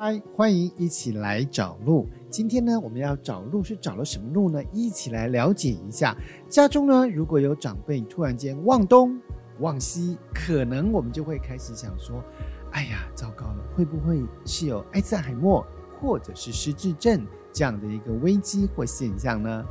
嗨，欢迎一起来找路。今天呢，我们要找路是找了什么路呢？一起来了解一下。家中呢，如果有长辈突然间忘东忘西，可能我们就会开始想说：哎呀，糟糕了，会不会是有艾滋海默或者是失智症这样的一个危机或现象呢？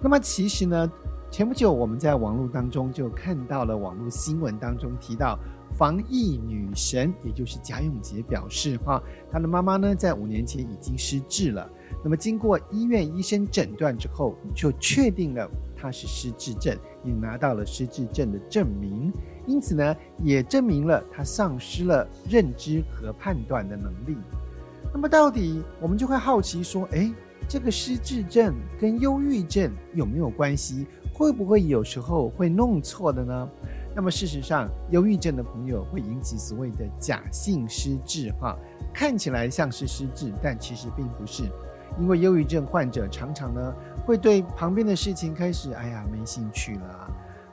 那么其实呢，前不久我们在网络当中就看到了网络新闻当中提到。防疫女神，也就是贾永婕表示，哈，她的妈妈呢，在五年前已经失智了。那么经过医院医生诊断之后，就确定了她是失智症，也拿到了失智症的证明。因此呢，也证明了她丧失了认知和判断的能力。那么到底我们就会好奇说，诶，这个失智症跟忧郁症有没有关系？会不会有时候会弄错的呢？那么事实上，忧郁症的朋友会引起所谓的假性失智，哈，看起来像是失智，但其实并不是。因为忧郁症患者常常呢会对旁边的事情开始，哎呀，没兴趣了，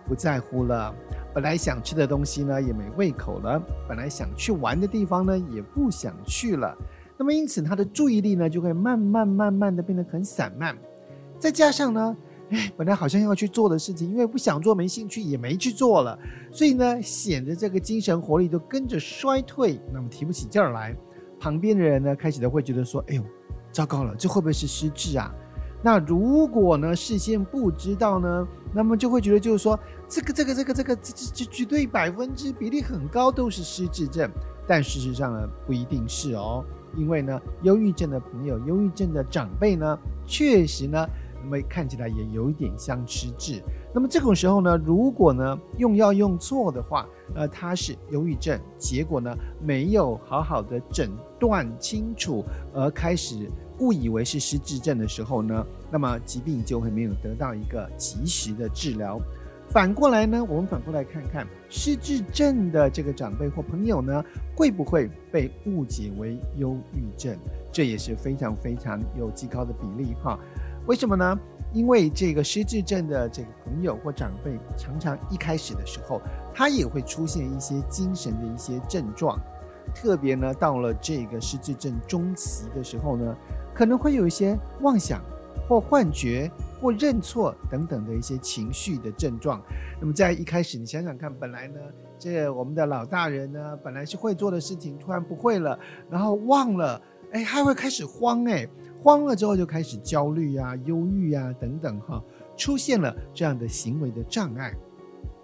不在乎了。本来想吃的东西呢也没胃口了，本来想去玩的地方呢也不想去了。那么因此他的注意力呢就会慢慢慢慢的变得很散漫，再加上呢。本来好像要去做的事情，因为不想做、没兴趣，也没去做了，所以呢，显得这个精神活力都跟着衰退，那么提不起劲儿来。旁边的人呢，开始都会觉得说：“哎呦，糟糕了，这会不会是失智啊？”那如果呢，事先不知道呢，那么就会觉得就是说，这个、这个、这个、这个，这、这、这绝对百分之比例很高都是失智症。但事实上呢，不一定是哦，因为呢，忧郁症的朋友、忧郁症的长辈呢，确实呢。那么看起来也有一点像失智。那么这种时候呢，如果呢用药用错的话，呃，他是忧郁症，结果呢没有好好的诊断清楚，而开始误以为是失智症的时候呢，那么疾病就会没有得到一个及时的治疗。反过来呢，我们反过来看看失智症的这个长辈或朋友呢，会不会被误解为忧郁症？这也是非常非常有极高的比例哈。为什么呢？因为这个失智症的这个朋友或长辈，常常一开始的时候，他也会出现一些精神的一些症状，特别呢，到了这个失智症中期的时候呢，可能会有一些妄想或幻觉或认错等等的一些情绪的症状。那么在一开始，你想想看，本来呢，这我们的老大人呢，本来是会做的事情，突然不会了，然后忘了，哎，还会开始慌，哎。慌了之后就开始焦虑啊、忧郁啊等等哈，出现了这样的行为的障碍，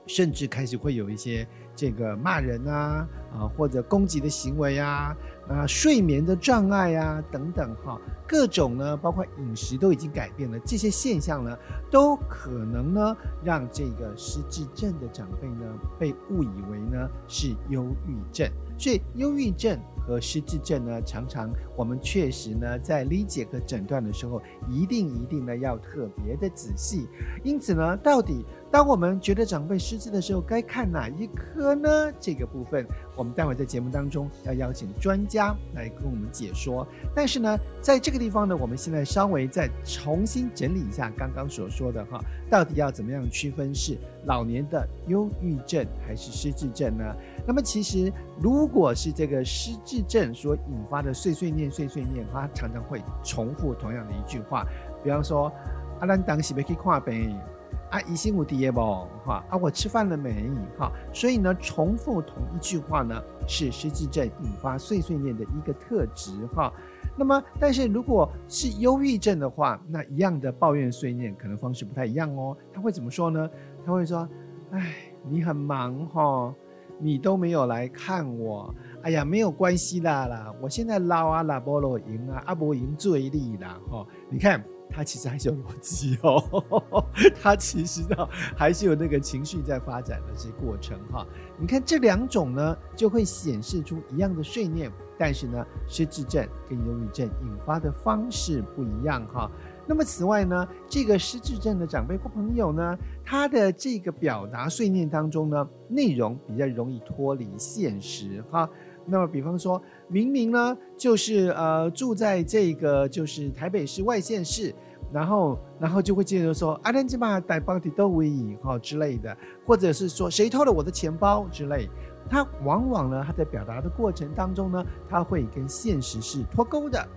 甚至开始会有一些这个骂人啊啊或者攻击的行为啊啊睡眠的障碍啊等等哈，各种呢包括饮食都已经改变了，这些现象呢都可能呢让这个失智症的长辈呢被误以为呢是忧郁症，所以忧郁症。和失智症呢，常常我们确实呢，在理解和诊断的时候，一定一定呢要特别的仔细。因此呢，到底当我们觉得长辈失智的时候，该看哪一科呢？这个部分，我们待会在节目当中要邀请专家来跟我们解说。但是呢，在这个地方呢，我们现在稍微再重新整理一下刚刚所说的哈，到底要怎么样区分是老年的忧郁症还是失智症呢？那么其实，如果是这个失智症所引发的碎碎念、碎碎念，它常常会重复同样的一句话，比方说：“啊，咱当时没去看病，啊，医生有滴耶不？哈，啊，我吃饭了没？哈。”所以呢，重复同一句话呢，是失智症引发碎碎念的一个特质哈。那么，但是如果是忧郁症的话，那一样的抱怨碎念，可能方式不太一样哦。他会怎么说呢？他会说：“哎，你很忙哈。”你都没有来看我，哎呀，没有关系啦啦，我现在捞啊拉波罗赢啊，阿波赢最利啦哈。你看他其实还是有逻辑哦，他其实呢还是有那个情绪在发展的这过程哈。你看这两种呢，就会显示出一样的睡念，但是呢，失智症跟忧郁症引发的方式不一样哈。那么此外呢，这个失智症的长辈或朋友呢，他的这个表达碎念当中呢，内容比较容易脱离现实哈。那么比方说，明明呢就是呃住在这个就是台北市外县市，然后然后就会接着说阿兰吉巴带包的都为赢哈之类的，或者是说谁偷了我的钱包之类。他往往呢，他在表达的过程当中呢，他会跟现实是脱钩的。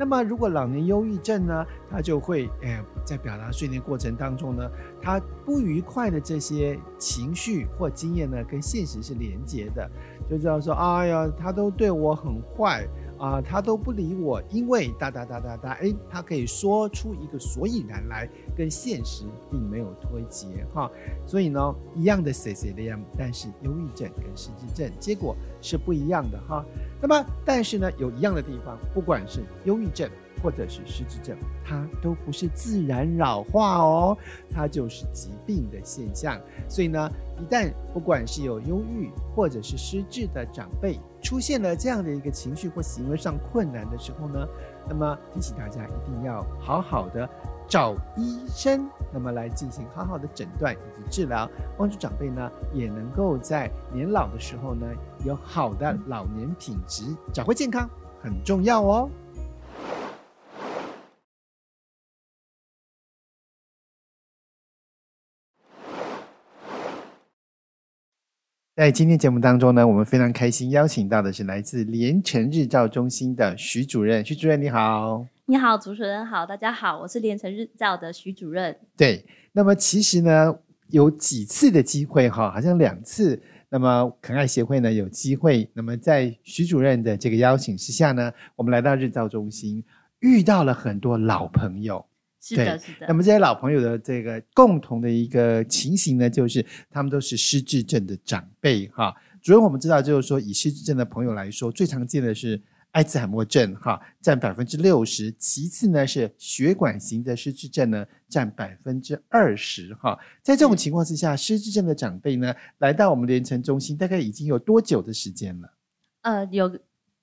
那么，如果老年忧郁症呢，他就会，哎，在表达训练过程当中呢，他不愉快的这些情绪或经验呢，跟现实是连接的，就知道说，哎呀，他都对我很坏。啊，他都不理我，因为哒哒哒哒哒，哎，他可以说出一个所以然来，跟现实并没有脱节哈。所以呢，一样的 C C D M，，但是忧郁症跟失智症结果是不一样的哈。那么，但是呢，有一样的地方，不管是忧郁症。或者是失智症，它都不是自然老化哦，它就是疾病的现象。所以呢，一旦不管是有忧郁或者是失智的长辈出现了这样的一个情绪或行为上困难的时候呢，那么提醒大家一定要好好的找医生，那么来进行好好的诊断以及治疗，帮助长辈呢也能够在年老的时候呢有好的老年品质，找回健康很重要哦。在今天节目当中呢，我们非常开心邀请到的是来自连城日照中心的徐主任。徐主任你好，你好，主持人好，大家好，我是连城日照的徐主任。对，那么其实呢，有几次的机会哈，好像两次。那么可爱协会呢有机会，那么在徐主任的这个邀请之下呢，我们来到日照中心，遇到了很多老朋友。是的，是的。那么这些老朋友的这个共同的一个情形呢，就是他们都是失智症的长辈哈。主任，我们知道，就是说以失智症的朋友来说，最常见的是阿兹海默症哈，占百分之六十。其次呢是血管型的失智症呢，占百分之二十哈。在这种情况之下，失智症的长辈呢，来到我们连城中心，大概已经有多久的时间了？呃，有。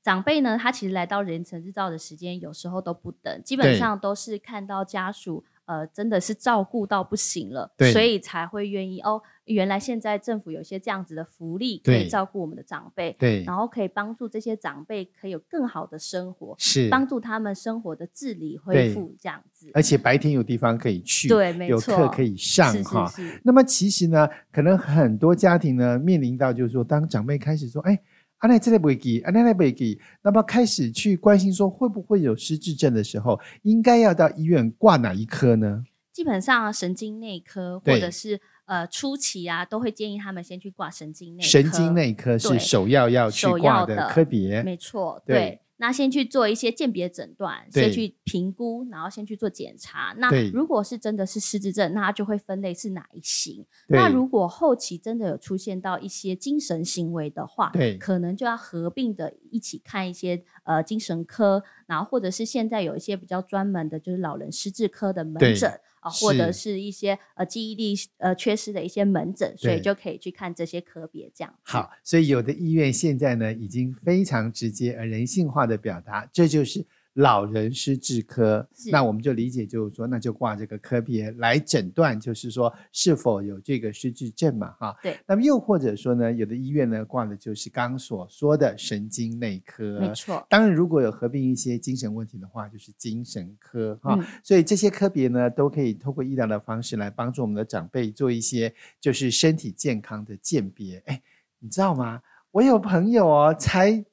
长辈呢，他其实来到连城日照的时间有时候都不等，基本上都是看到家属呃真的是照顾到不行了，所以才会愿意哦。原来现在政府有些这样子的福利可以照顾我们的长辈，对，然后可以帮助这些长辈可以有更好的生活，是帮助他们生活的自理恢复这样子。而且白天有地方可以去，对，没错，有课可以上哈。那么其实呢，可能很多家庭呢面临到就是说，当长辈开始说，哎。阿奶这类不会给，阿奶奶不会给。那么开始去关心说会不会有失智症的时候，应该要到医院挂哪一科呢？基本上神经内科或者是呃初期啊，都会建议他们先去挂神经内科。神经内科是首要要去挂的科别，没错，对。对那先去做一些鉴别诊断，先去评估，然后先去做检查。那如果是真的是失智症，那它就会分类是哪一型。那如果后期真的有出现到一些精神行为的话，对，可能就要合并的一起看一些呃精神科，然后或者是现在有一些比较专门的，就是老人失智科的门诊。或者是一些呃记忆力呃缺失的一些门诊，所以就可以去看这些科别这样。好，所以有的医院现在呢，已经非常直接而人性化的表达，这就是。老人失智科，那我们就理解就是说，那就挂这个科别来诊断，就是说是否有这个失智症嘛，哈。对。那么又或者说呢，有的医院呢挂的就是刚所说的神经内科，没错。当然，如果有合并一些精神问题的话，就是精神科，哈、嗯。所以这些科别呢，都可以透过医疗的方式来帮助我们的长辈做一些就是身体健康的鉴别。哎，你知道吗？我有朋友哦，才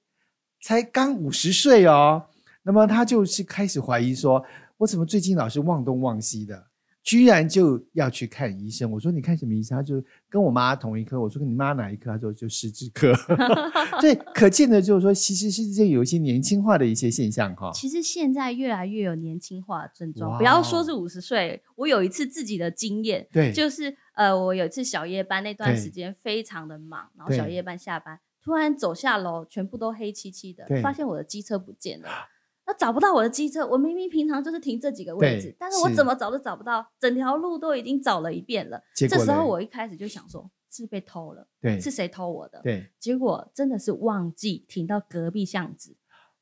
才刚五十岁哦。那么他就是开始怀疑说，我怎么最近老是忘东忘西的，居然就要去看医生。我说你看什么医生？他就跟我妈同一科。我说跟你妈哪一科？他说就失智科。所以可见的就是说，其实是这有一些年轻化的一些现象哈。其实现在越来越有年轻化的症状，不要说是五十岁。我有一次自己的经验，对，就是呃，我有一次小夜班那段时间非常的忙，然后小夜班下班，突然走下楼，全部都黑漆漆的，发现我的机车不见了。那找不到我的机车，我明明平常就是停这几个位置，但是我怎么找都找不到，整条路都已经找了一遍了。这时候我一开始就想说，是被偷了，对，是谁偷我的？对，结果真的是忘记停到隔壁巷子。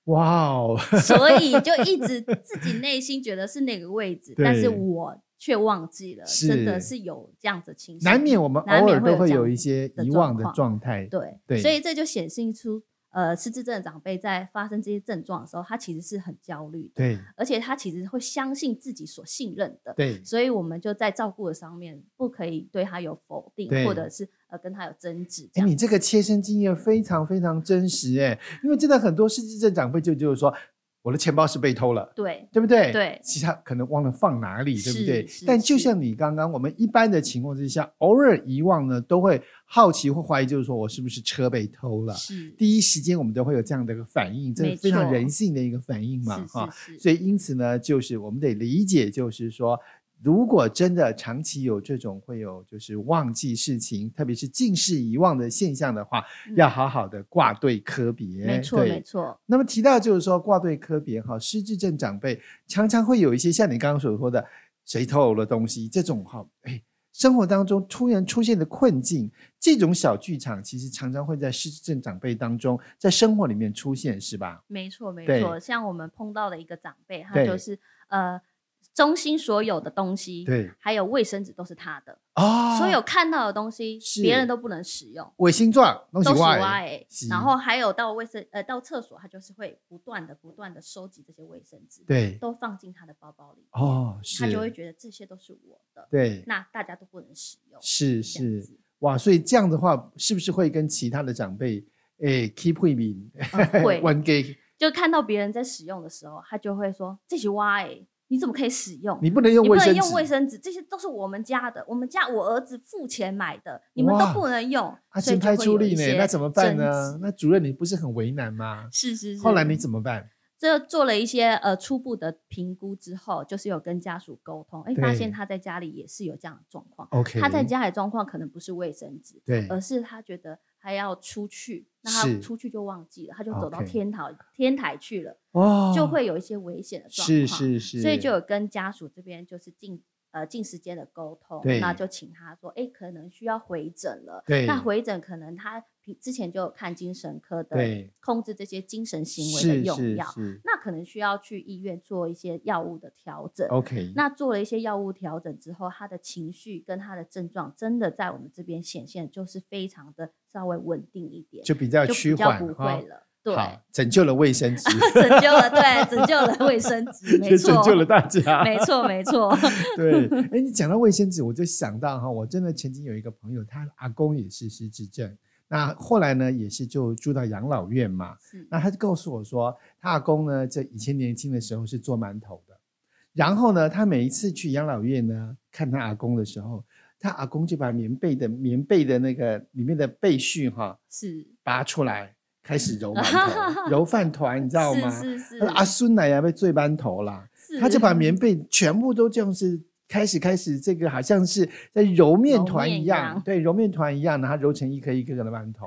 哇哦！所以就一直自己内心觉得是那个位置，但是我却忘记了，真的是有这样子的情绪。难免我们偶尔都会有一些遗忘的状态。对对，所以这就显示出。呃，失智症的长辈在发生这些症状的时候，他其实是很焦虑的，对，而且他其实会相信自己所信任的，对，所以我们就在照顾的上面不可以对他有否定，或者是呃跟他有争执。哎，你这个切身经验非常非常真实哎，因为真的很多失智症长辈就就是说。我的钱包是被偷了，对，对不对？对，其他可能忘了放哪里，对不对？但就像你刚刚，我们一般的情况之下，偶尔遗忘呢，都会好奇或怀疑，就是说我是不是车被偷了？是，第一时间我们都会有这样的一个反应，这是非常人性的一个反应嘛，哈。所以因此呢，就是我们得理解，就是说。如果真的长期有这种会有就是忘记事情，特别是近视遗忘的现象的话，嗯、要好好的挂对科别。没错，没错。那么提到就是说挂对科别哈，失智症长辈常常会有一些像你刚刚所说的谁偷了东西这种哈，哎，生活当中突然出现的困境，这种小剧场其实常常会在失智症长辈当中在生活里面出现，是吧？没错，没错。像我们碰到的一个长辈，他就是呃。中心所有的东西，对，还有卫生纸都是他的啊，所有看到的东西，别人都不能使用。卫星状都是挖哎，然后还有到卫生呃到厕所，他就是会不断的不断的收集这些卫生纸，对，都放进他的包包里哦，他就会觉得这些都是我的，对，那大家都不能使用，是是哇，所以这样的话，是不是会跟其他的长辈诶 keep 会面会玩 g 就看到别人在使用的时候，他就会说这些挖哎。你怎么可以使用？你不能用卫生纸，你不能用卫生纸，这些都是我们家的，我们家我儿子付钱买的，你们都不能用。啊，先拍出力呢，那怎么办呢？那主任你不是很为难吗？是是是。后来你怎么办？这做了一些呃初步的评估之后，就是有跟家属沟通，哎，发现他在家里也是有这样的状况。OK，他在家里状况可能不是卫生纸，对，而是他觉得。他要出去，那他出去就忘记了，他就走到天台天台去了，就会有一些危险的状况。是是是，所以就有跟家属这边就是进呃近时间的沟通，那就请他说，哎，可能需要回诊了。对，那回诊可能他。之前就有看精神科的，控制这些精神行为的用药，那可能需要去医院做一些药物的调整。OK，那做了一些药物调整之后，他的情绪跟他的症状真的在我们这边显现，就是非常的稍微稳定一点，就比较趋缓，不会了。对，拯救了卫生纸，拯救了，对，拯救了卫生纸，没 错，拯救了大家，没错，没错。对，哎，你讲到卫生纸，我就想到哈，我真的曾经有一个朋友，他阿公也是失智症。那后来呢，也是就住到养老院嘛。是。那他就告诉我说，他阿公呢，在以前年轻的时候是做馒头的。然后呢，他每一次去养老院呢，看他阿公的时候，他阿公就把棉被的棉被的那个里面的被絮哈，是拔出来开始揉馒头、揉饭团，你知道吗？是是是。阿孙奶奶被醉馒头啦，他就把棉被全部都这样是。开始开始，这个好像是在揉面团一样，对，揉面团一样，然后揉成一颗一颗的馒头，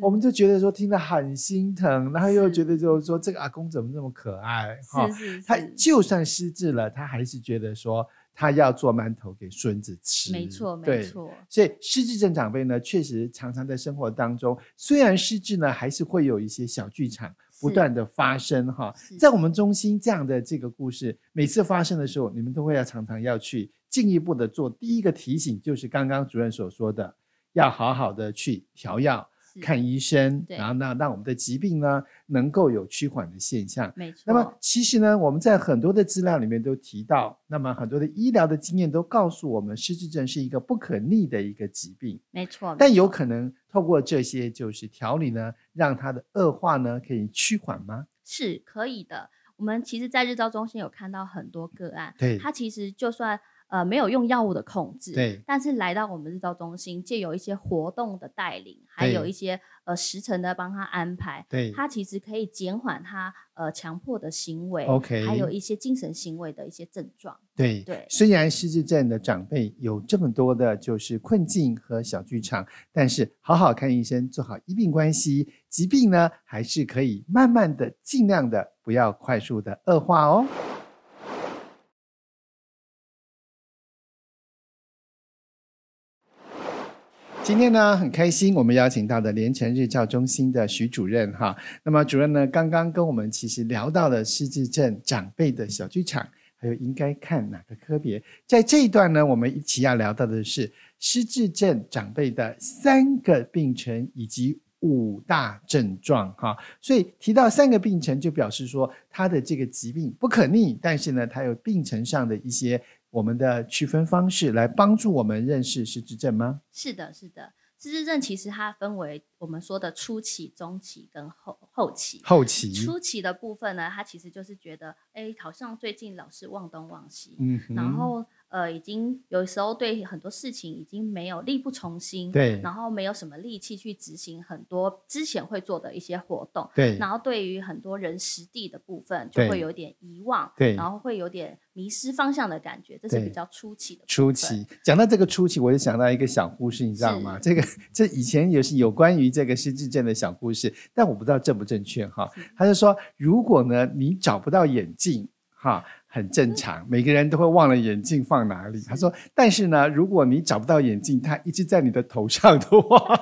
我们就觉得说听得很心疼，然后又觉得就是说这个阿公怎么那么可爱哈？他就算失智了，他还是觉得说他要做馒头给孙子吃，没错，没错。所以失智症长辈呢，确实常常在生活当中，虽然失智呢，还是会有一些小剧场。不断的发生哈，在我们中心这样的这个故事，每次发生的时候，你们都会要常常要去进一步的做第一个提醒，就是刚刚主任所说的，要好好的去调药。看医生，然后呢让我们的疾病呢能够有趋缓的现象。没错。那么其实呢，我们在很多的资料里面都提到，那么很多的医疗的经验都告诉我们，失智症是一个不可逆的一个疾病。没错。但有可能透过这些就是调理呢，让它的恶化呢可以趋缓吗？是可以的。我们其实，在日照中心有看到很多个案，对，它其实就算。呃，没有用药物的控制，对，但是来到我们日照中心，借由一些活动的带领，还有一些呃时程的帮他安排，对，他其实可以减缓他呃强迫的行为，OK，还有一些精神行为的一些症状，对对。虽然失智症的长辈有这么多的就是困境和小剧场，但是好好看医生，做好医病关系，疾病呢还是可以慢慢的、尽量的不要快速的恶化哦。今天呢，很开心，我们邀请到的连城日照中心的徐主任哈。那么主任呢，刚刚跟我们其实聊到了失智症长辈的小剧场，还有应该看哪个科别。在这一段呢，我们一起要聊到的是失智症长辈的三个病程以及五大症状哈。所以提到三个病程，就表示说他的这个疾病不可逆，但是呢，他有病程上的一些我们的区分方式来帮助我们认识失智症吗？是的，是的。失智症其实它分为我们说的初期、中期跟后后期。后期初期的部分呢，它其实就是觉得，哎，好像最近老是忘东忘西，嗯，然后。呃，已经有时候对很多事情已经没有力不从心，对，然后没有什么力气去执行很多之前会做的一些活动，对，然后对于很多人实地的部分就会有点遗忘，对，然后会有点迷失方向的感觉，这是比较初期的。初期讲到这个初期，我就想到一个小故事，你知道吗？这个这以前也是有关于这个失智症的小故事，但我不知道正不正确哈。他就说，如果呢你找不到眼镜，哈。很正常，每个人都会忘了眼镜放哪里。他说：“但是呢，如果你找不到眼镜，它一直在你的头上的话，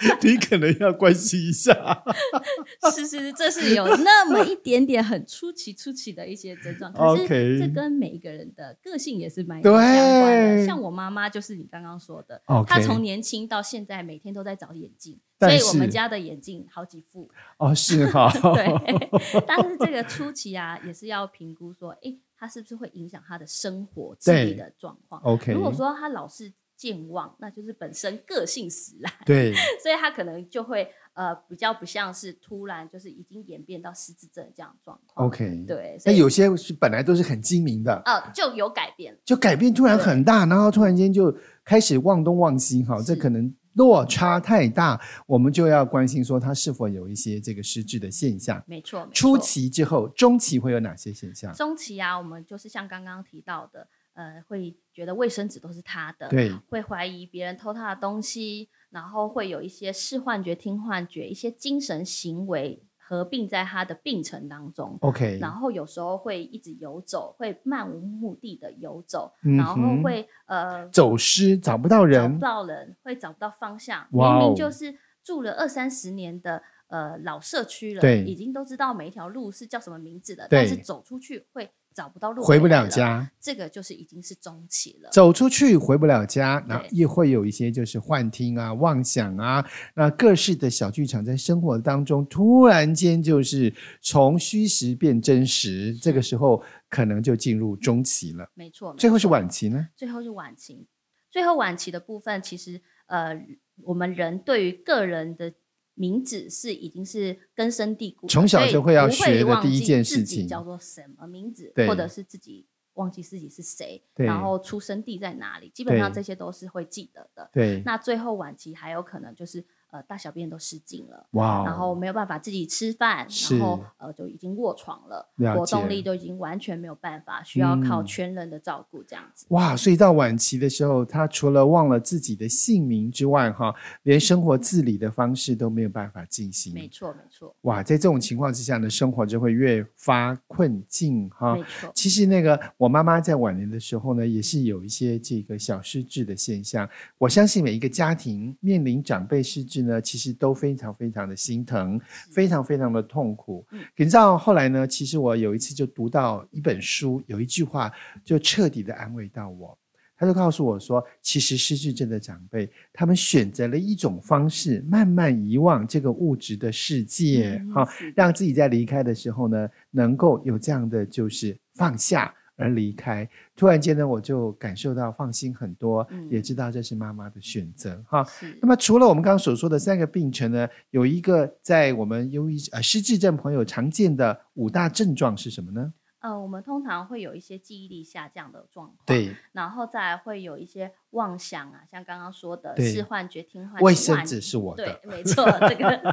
你可能要关心一下。”是是是，这是有那么一点点很出奇、出奇的一些症状。可是这跟每一个人的个性也是蛮有相关的。像我妈妈，就是你刚刚说的，她从年轻到现在，每天都在找眼镜。所以我们家的眼镜好几副哦，是哈，对。但是这个初期啊，也是要评估说，哎，他是不是会影响他的生活自理的状况？OK。如果说他老是健忘，那就是本身个性使然。对。所以他可能就会呃比较不像是突然就是已经演变到失智症这样的状况。OK。对。那有些是本来都是很精明的，呃，就有改变，就改变突然很大，然后突然间就开始忘东忘西，哈，这可能。落差太大，我们就要关心说他是否有一些这个失智的现象。没错，没错。初期之后，中期会有哪些现象？中期啊，我们就是像刚刚提到的，呃，会觉得卫生纸都是他的，对，会怀疑别人偷他的东西，然后会有一些视幻觉、听幻觉，一些精神行为。合并在他的病程当中，OK，然后有时候会一直游走，会漫无目的的游走，嗯、然后会呃走失，找不到人，找不到人，会找不到方向。明明就是住了二三十年的呃老社区了，对，已经都知道每一条路是叫什么名字的，但是走出去会。找不到路回，不了家，这个就是已经是中期了。走出去回不了家，那也会有一些就是幻听啊、妄想啊，那各式的小剧场在生活当中突然间就是从虚实变真实，这个时候可能就进入中期了。没错，最后是晚期呢？最后是晚期，最后晚期的部分，其实呃，我们人对于个人的。名字是已经是根深蒂固，从小就会要学的第一件事情，叫做什么名字，或者是自己忘记自己是谁，然后出生地在哪里，基本上这些都是会记得的。对，那最后晚期还有可能就是。呃，大小便都失禁了，哇！然后没有办法自己吃饭，然后呃就已经卧床了，了，活动力都已经完全没有办法，需要靠全人的照顾这样子。哇，所以到晚期的时候，他除了忘了自己的姓名之外，哈，连生活自理的方式都没有办法进行。没错，没错。哇，在这种情况之下呢，生活就会越发困境，哈。没错。其实那个我妈妈在晚年的时候呢，也是有一些这个小失智的现象。我相信每一个家庭面临长辈失智呢，其实都。非常非常的心疼，非常非常的痛苦。你知道后来呢？其实我有一次就读到一本书，有一句话就彻底的安慰到我。他就告诉我说，其实失智症的长辈，他们选择了一种方式，慢慢遗忘这个物质的世界，哈、嗯，让自己在离开的时候呢，能够有这样的就是放下。而离开，突然间呢，我就感受到放心很多，嗯、也知道这是妈妈的选择哈。那么除了我们刚刚所说的三个病程呢，有一个在我们忧郁呃失智症朋友常见的五大症状是什么呢？呃，我们通常会有一些记忆力下降的状况，对，然后再来会有一些妄想啊，像刚刚说的视幻觉、听幻觉，卫生纸是我的，对，没错，这个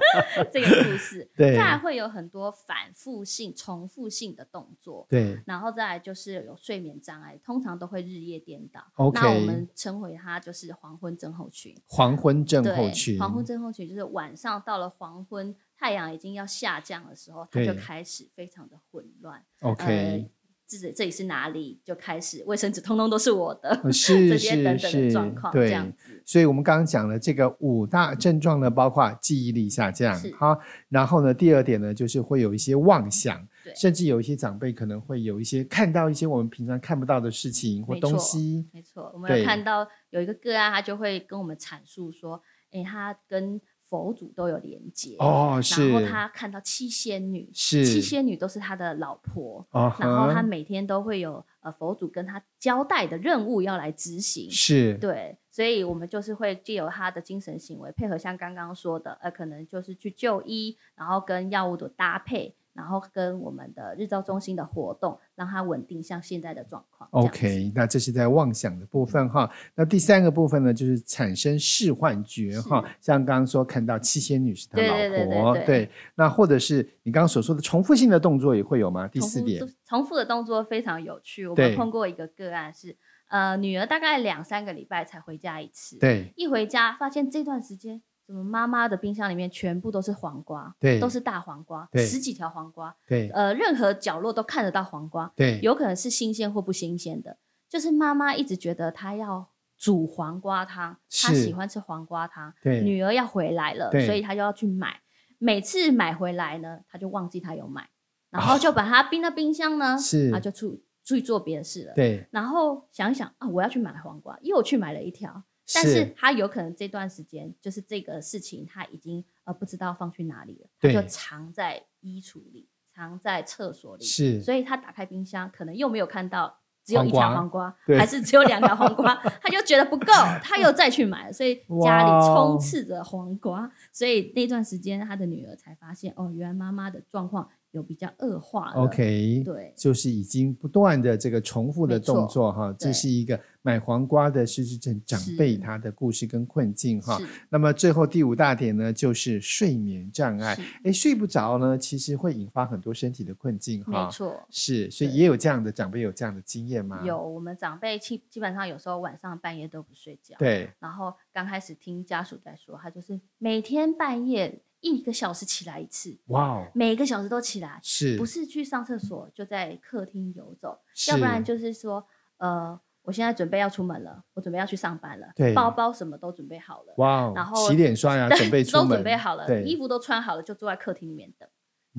这个故事，对，再来会有很多反复性、重复性的动作，对，然后再来就是有睡眠障碍，通常都会日夜颠倒，OK，那我们称为它就是黄昏症候群，黄昏症候群，黄昏症候群就是晚上到了黄昏。太阳已经要下降的时候，它就开始非常的混乱。OK，呃、这这里是哪里？就开始卫生纸通通都是我的，是这些等等的状况，对，这样子。所以我们刚刚讲了这个五大症状呢，包括记忆力下降，好，然后呢，第二点呢，就是会有一些妄想，甚至有一些长辈可能会有一些看到一些我们平常看不到的事情或东西。没错，没错，我们有看到有一个个案，他就会跟我们阐述说，哎，他跟佛祖都有连接哦，是。然后他看到七仙女，是七仙女都是他的老婆，哦、然后他每天都会有呃佛祖跟他交代的任务要来执行，是对，所以我们就是会借由他的精神行为，配合像刚刚说的，呃，可能就是去就医，然后跟药物的搭配。然后跟我们的日照中心的活动，让它稳定，像现在的状况。OK，那这是在妄想的部分哈。那第三个部分呢，就是产生视幻觉哈，像刚刚说看到七仙女是他老婆，对。那或者是你刚刚所说的重复性的动作也会有吗？第四点，重复的动作非常有趣。我们碰过一个个案是，呃，女儿大概两三个礼拜才回家一次，对，一回家发现这段时间。怎么妈妈的冰箱里面全部都是黄瓜，对，都是大黄瓜，十几条黄瓜，对，呃，任何角落都看得到黄瓜，对，有可能是新鲜或不新鲜的。就是妈妈一直觉得她要煮黄瓜汤，她喜欢吃黄瓜汤，对，女儿要回来了，所以她就要去买。每次买回来呢，她就忘记她有买，然后就把它冰到冰箱呢，是，她就出出去做别的事了，对。然后想一想啊，我要去买黄瓜，又去买了一条。但是他有可能这段时间就是这个事情，他已经呃不知道放去哪里了，他就藏在衣橱里，藏在厕所里。是，所以他打开冰箱，可能又没有看到只有一条黄瓜，还是只有两条黄瓜，他就觉得不够，他又再去买了，所以家里充斥着黄瓜。所以那段时间，他的女儿才发现，哦，原来妈妈的状况。有比较恶化，OK，对，就是已经不断的这个重复的动作哈，这是一个买黄瓜的失智症长辈他的故事跟困境哈。那么最后第五大点呢，就是睡眠障碍，哎，睡不着呢，其实会引发很多身体的困境哈。没错，是，所以也有这样的长辈有这样的经验吗？有，我们长辈基基本上有时候晚上半夜都不睡觉，对，然后刚开始听家属在说，他就是每天半夜。一个小时起来一次，哇哦！每个小时都起来，是，不是去上厕所就在客厅游走，要不然就是说，呃，我现在准备要出门了，我准备要去上班了，对，包包什么都准备好了，哇哦！然后洗脸刷 牙准备，都准备好了，衣服都穿好了，就坐在客厅里面等，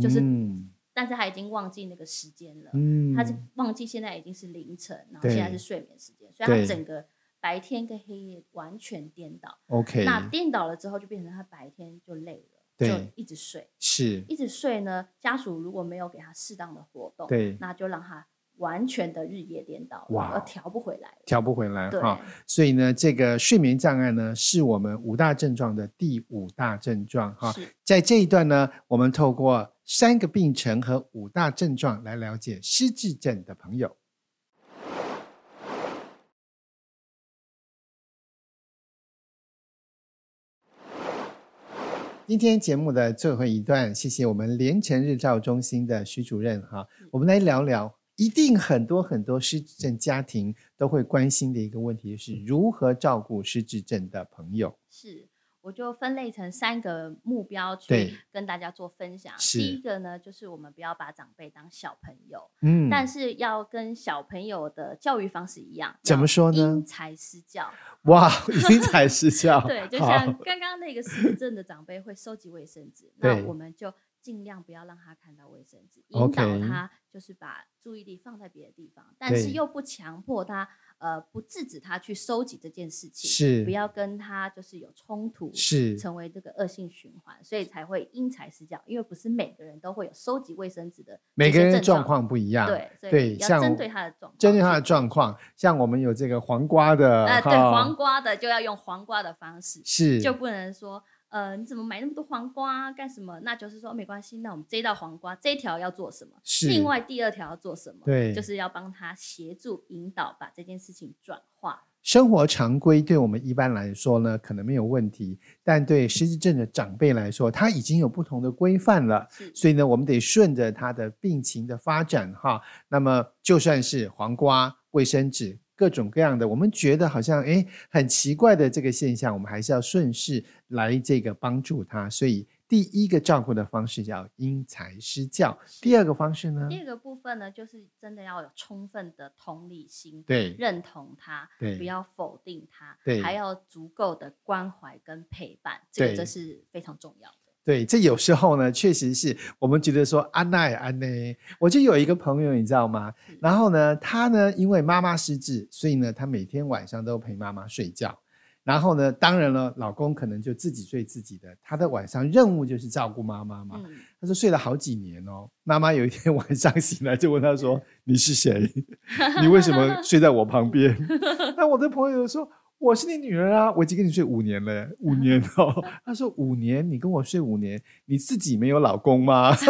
就是，嗯，但是他已经忘记那个时间了，嗯，他是忘记现在已经是凌晨，然后现在是睡眠时间，所以他整个白天跟黑夜完全颠倒，OK，那颠倒了之后就变成他白天就累了。就一直睡，是一直睡呢。家属如果没有给他适当的活动，对，那就让他完全的日夜颠倒，哇，而调不回来，调不回来。哈，所以呢，这个睡眠障碍呢，是我们五大症状的第五大症状。哈，在这一段呢，我们透过三个病程和五大症状来了解失智症的朋友。今天节目的最后一段，谢谢我们连城日照中心的徐主任哈，我们来聊聊，一定很多很多失智症家庭都会关心的一个问题，就是如何照顾失智症的朋友。是。我就分类成三个目标去跟大家做分享。第一个呢，就是我们不要把长辈当小朋友，嗯，但是要跟小朋友的教育方式一样。怎么说呢？因材施教。哇，因材施教。对，就像刚刚那个失智症的长辈会收集卫生纸，那我们就尽量不要让他看到卫生纸，引导他就是把注意力放在别的地方，但是又不强迫他。呃，不制止他去收集这件事情，是不要跟他就是有冲突，是成为这个恶性循环，所以才会因材施教。因为不是每个人都会有收集卫生纸的，每个人的状况不一样，对对，要针对他的状况，针对他的状况。像我们有这个黄瓜的，呃，对，黄瓜的就要用黄瓜的方式，是就不能说。呃，你怎么买那么多黄瓜干什么？那就是说没关系，那我们这道黄瓜这一条要做什么？是另外第二条要做什么？对，就是要帮他协助引导，把这件事情转化。生活常规对我们一般来说呢，可能没有问题，但对失智症的长辈来说，他已经有不同的规范了。所以呢，我们得顺着他的病情的发展哈。那么就算是黄瓜、卫生纸。各种各样的，我们觉得好像哎很奇怪的这个现象，我们还是要顺势来这个帮助他。所以第一个照顾的方式叫因材施教。第二个方式呢？第二个部分呢，就是真的要有充分的同理心，对，认同他，对，不要否定他，对，还要足够的关怀跟陪伴，这个这是非常重要的。对，这有时候呢，确实是我们觉得说安奈安奈。我就有一个朋友，你知道吗？然后呢，他呢，因为妈妈失智，所以呢，他每天晚上都陪妈妈睡觉。然后呢，当然了，老公可能就自己睡自己的，他的晚上任务就是照顾妈妈嘛。嗯、他说睡了好几年哦，妈妈有一天 晚上醒来就问他说：“ 你是谁？你为什么睡在我旁边？”那我的朋友说：“我是你女儿啊，我已经跟你睡五年了，五 年哦。”他说：“五年，你跟我睡五年，你自己没有老公吗？”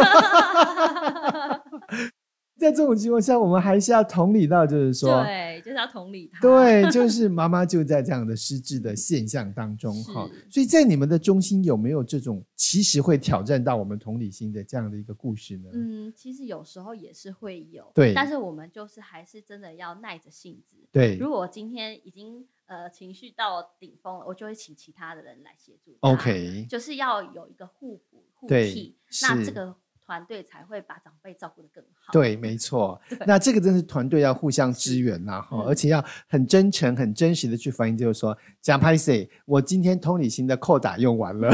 在这种情况下，我们还是要同理到，就是说，对，就是要同理他。对，就是妈妈就在这样的失智的现象当中哈。所以在你们的中心有没有这种其实会挑战到我们同理心的这样的一个故事呢？嗯，其实有时候也是会有，对。但是我们就是还是真的要耐着性子。对。如果今天已经呃情绪到顶峰了，我就会请其他的人来协助。OK。就是要有一个互补互替。那这个。团队才会把长辈照顾得更好。对，没错。那这个真是团队要互相支援呐，哈，而且要很真诚、很真实的去反映，就是说，讲拍谢，我今天同理心的扣打用完了，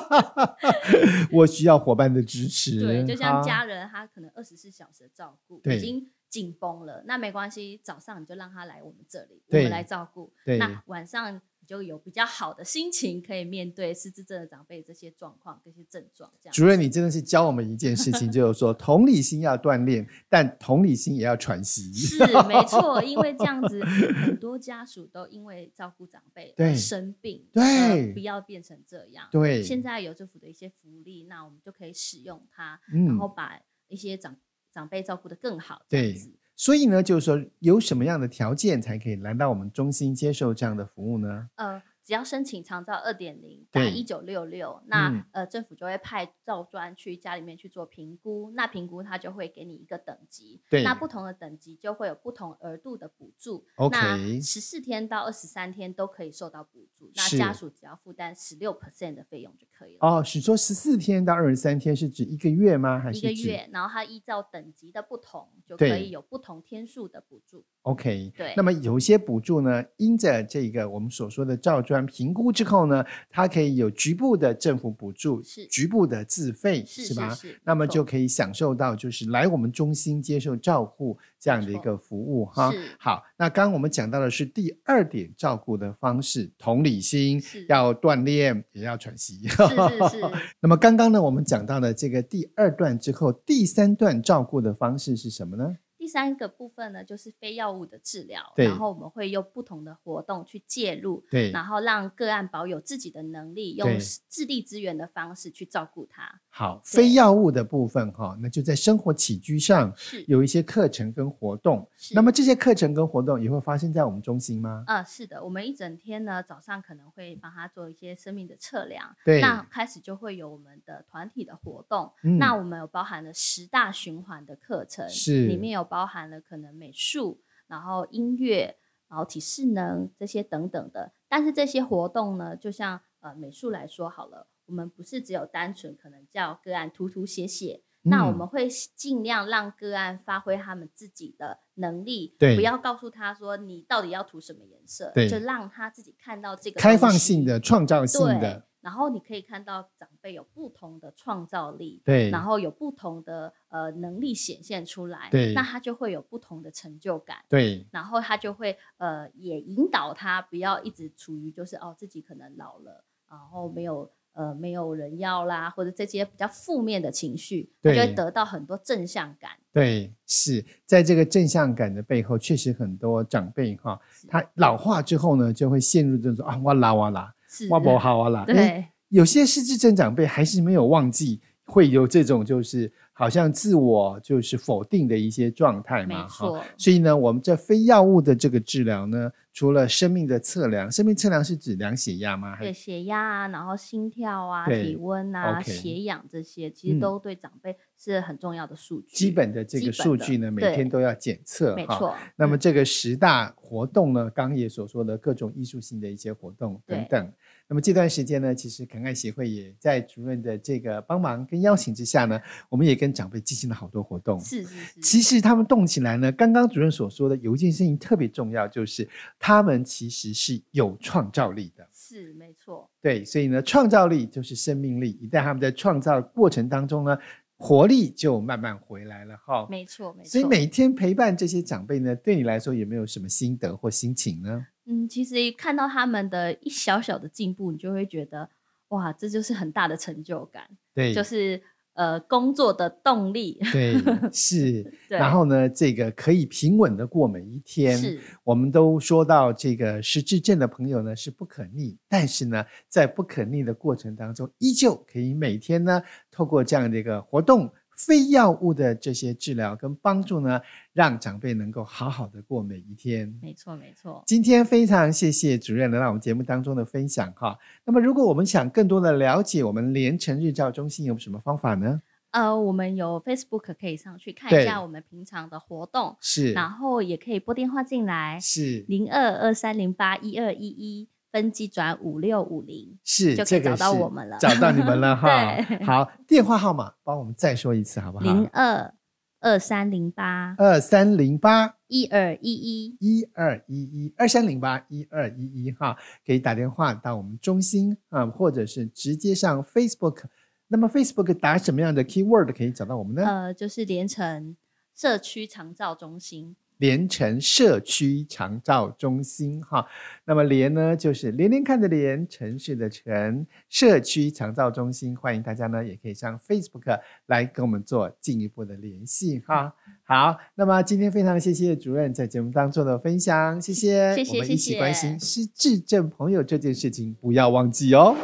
我需要伙伴的支持。对，就像家人，他可能二十四小时的照顾已经紧绷了，那没关系，早上你就让他来我们这里，我们来照顾。那晚上你。就有比较好的心情，可以面对失智症的长辈这些状况、这些症状。这样，主任，你真的是教我们一件事情，就是说 同理心要锻炼，但同理心也要喘息。是没错，因为这样子，很多家属都因为照顾长辈生病，对，对不要变成这样。对，现在有政府的一些福利，那我们就可以使用它，嗯、然后把一些长长辈照顾的更好。对。所以呢，就是说，有什么样的条件才可以来到我们中心接受这样的服务呢？呃。只要申请长照二点零，打一九六六，那、嗯、呃政府就会派照专去家里面去做评估，那评估他就会给你一个等级，对，那不同的等级就会有不同额度的补助。OK，那十四天到二十三天都可以受到补助，那家属只要负担十六 percent 的费用就可以了。哦，是说十四天到二十三天是指一个月吗？还是一个月？然后它依照等级的不同，就可以有不同天数的补助。OK，对。那么有些补助呢，因着这个我们所说的照专评估之后。呢，它可以有局部的政府补助，是局部的自费，是，是吧？那么就可以享受到就是来我们中心接受照顾这样的一个服务哈。好，那刚刚我们讲到的是第二点照顾的方式，同理心要锻炼，也要喘息。是是是。那么刚刚呢，我们讲到了这个第二段之后，第三段照顾的方式是什么呢？第三个部分呢，就是非药物的治疗，然后我们会用不同的活动去介入，对，然后让个案保有自己的能力，用自力资源的方式去照顾他。好，非药物的部分哈，那就在生活起居上是有一些课程跟活动。那么这些课程跟活动也会发生在我们中心吗？嗯、呃，是的，我们一整天呢，早上可能会帮他做一些生命的测量，对，那开始就会有我们的团体的活动，嗯、那我们有包含了十大循环的课程，是里面有。包含了可能美术，然后音乐，然后体适能这些等等的。但是这些活动呢，就像呃美术来说好了，我们不是只有单纯可能叫个案涂涂写写，嗯，那我们会尽量让个案发挥他们自己的能力，对，不要告诉他说你到底要涂什么颜色，对，就让他自己看到这个开放性的、创造性的。然后你可以看到长辈有不同的创造力，对，然后有不同的呃能力显现出来，对，那他就会有不同的成就感，对，然后他就会呃也引导他不要一直处于就是哦自己可能老了，然后没有呃没有人要啦，或者这些比较负面的情绪，他就会得到很多正向感。对，是在这个正向感的背后，确实很多长辈哈，他老化之后呢，就会陷入这种啊哇啦哇啦。哇不好啊啦！对，有些失智症长辈还是没有忘记会有这种就是好像自我就是否定的一些状态嘛，哈。所以呢，我们这非药物的这个治疗呢，除了生命的测量，生命测量是指量血压吗？对，血压啊，然后心跳啊，体温啊，血氧这些，其实都对长辈是很重要的数据。基本的这个数据呢，每天都要检测。没错。那么这个十大活动呢，刚刚也所说的各种艺术性的一些活动等等。那么这段时间呢，其实肯爱协会也在主任的这个帮忙跟邀请之下呢，我们也跟长辈进行了好多活动。是是是。其实他们动起来呢，刚刚主任所说的有一件事情特别重要，就是他们其实是有创造力的。是没错。对，所以呢，创造力就是生命力。一旦他们在创造过程当中呢，活力就慢慢回来了哈。没错没错。所以每天陪伴这些长辈呢，对你来说有没有什么心得或心情呢？嗯，其实看到他们的一小小的进步，你就会觉得哇，这就是很大的成就感。对，就是。呃，工作的动力对 是，对然后呢，这个可以平稳的过每一天。是，我们都说到这个失智症的朋友呢是不可逆，但是呢，在不可逆的过程当中，依旧可以每天呢透过这样的一个活动。非药物的这些治疗跟帮助呢，让长辈能够好好的过每一天。没错，没错。今天非常谢谢主任来到我们节目当中的分享哈。那么，如果我们想更多的了解我们连城日照中心有什么方法呢？呃，我们有 Facebook 可以上去看一下我们平常的活动，是，然后也可以拨电话进来，是零二二三零八一二一一。分机转五六五零，是就可以找到我们了，找到你们了 哈。好，电话号码帮我们再说一次好不好？零二二三零八二三零八一二一一一二一一二三零八一二一一哈，可以打电话到我们中心啊，或者是直接上 Facebook。那么 Facebook 打什么样的 keyword 可以找到我们呢？呃，就是连城社区长照中心。连城社区长照中心，哈，那么连呢就是连连看的连，城市的城，社区长照中心，欢迎大家呢也可以上 Facebook 来跟我们做进一步的联系，哈。好，那么今天非常谢谢主任在节目当中的分享，谢谢，谢谢，我们一起关心失智症朋友这件事情，不要忘记哦。